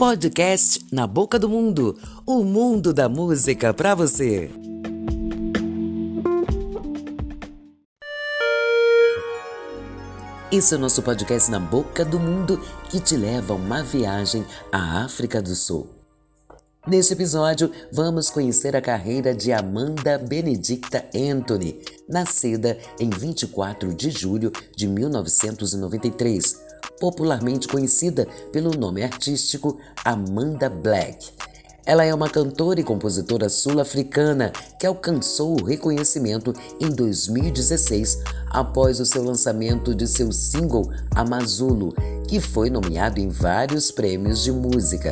Podcast Na Boca do Mundo o mundo da música para você. Esse é o nosso podcast Na Boca do Mundo que te leva a uma viagem à África do Sul. Neste episódio, vamos conhecer a carreira de Amanda Benedicta Anthony, nascida em 24 de julho de 1993, popularmente conhecida pelo nome artístico Amanda Black. Ela é uma cantora e compositora sul-africana que alcançou o reconhecimento em 2016 após o seu lançamento de seu single Amazulo, que foi nomeado em vários prêmios de música.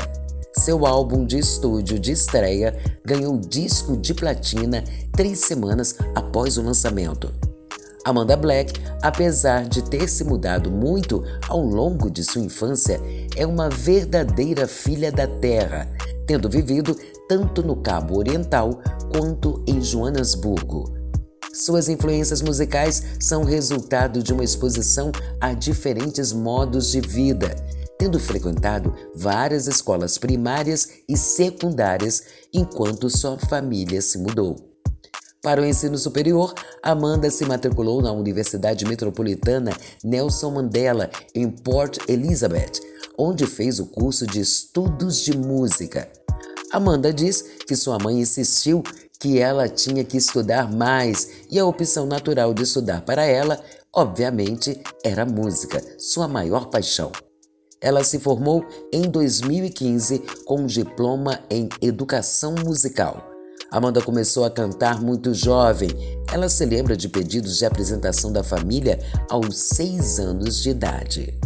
Seu álbum de estúdio de estreia ganhou disco de platina três semanas após o lançamento. Amanda Black, apesar de ter se mudado muito ao longo de sua infância, é uma verdadeira filha da terra, tendo vivido tanto no Cabo Oriental quanto em Joanesburgo. Suas influências musicais são resultado de uma exposição a diferentes modos de vida tendo frequentado várias escolas primárias e secundárias enquanto sua família se mudou. Para o ensino superior, Amanda se matriculou na Universidade Metropolitana Nelson Mandela, em Port Elizabeth, onde fez o curso de Estudos de Música. Amanda diz que sua mãe insistiu que ela tinha que estudar mais e a opção natural de estudar para ela, obviamente, era música, sua maior paixão. Ela se formou em 2015 com um diploma em educação musical. Amanda começou a cantar muito jovem. Ela se lembra de pedidos de apresentação da família aos seis anos de idade.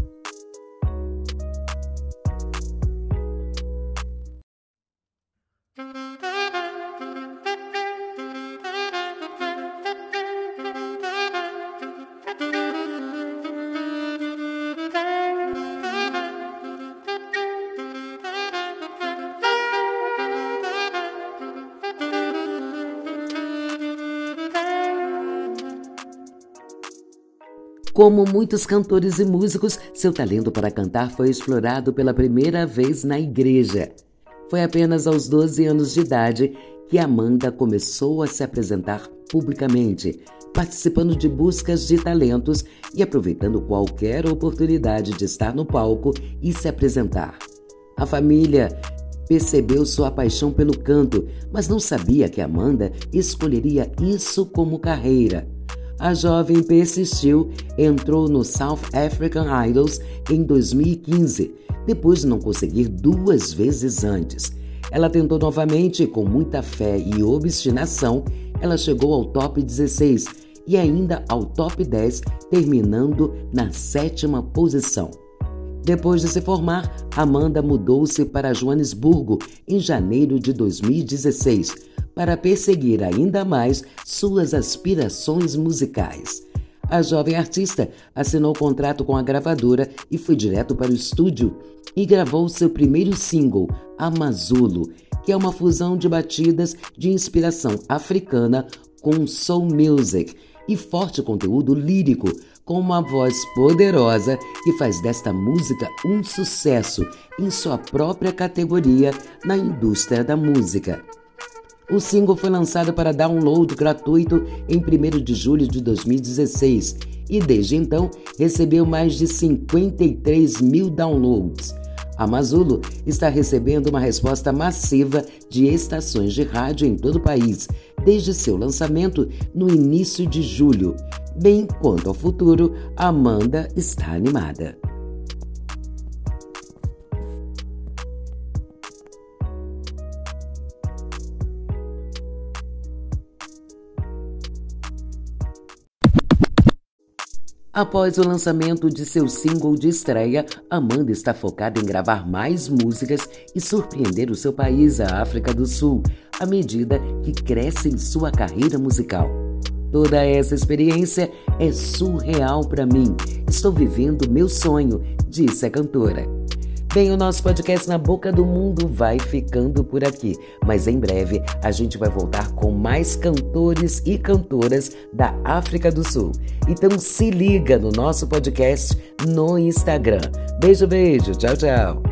Como muitos cantores e músicos, seu talento para cantar foi explorado pela primeira vez na igreja. Foi apenas aos 12 anos de idade que Amanda começou a se apresentar publicamente, participando de buscas de talentos e aproveitando qualquer oportunidade de estar no palco e se apresentar. A família percebeu sua paixão pelo canto, mas não sabia que Amanda escolheria isso como carreira a jovem persistiu, entrou no South African Idols em 2015, depois de não conseguir duas vezes antes. Ela tentou novamente com muita fé e obstinação, ela chegou ao top 16 e ainda ao top 10, terminando na sétima posição. Depois de se formar, Amanda mudou-se para Joanesburgo em janeiro de 2016 para perseguir ainda mais suas aspirações musicais. A jovem artista assinou contrato com a gravadora e foi direto para o estúdio e gravou seu primeiro single, Amazulo, que é uma fusão de batidas de inspiração africana com soul music e forte conteúdo lírico, com uma voz poderosa que faz desta música um sucesso em sua própria categoria na indústria da música. O single foi lançado para download gratuito em 1 de julho de 2016 e desde então recebeu mais de 53 mil downloads. A Mazulo está recebendo uma resposta massiva de estações de rádio em todo o país desde seu lançamento no início de julho. Bem quanto ao futuro, Amanda está animada. Após o lançamento de seu single de estreia, Amanda está focada em gravar mais músicas e surpreender o seu país, a África do Sul, à medida que cresce em sua carreira musical. Toda essa experiência é surreal para mim. Estou vivendo meu sonho, disse a cantora. Bem, o nosso podcast Na Boca do Mundo vai ficando por aqui, mas em breve a gente vai voltar com mais cantores e cantoras da África do Sul. Então se liga no nosso podcast no Instagram. Beijo, beijo, tchau, tchau.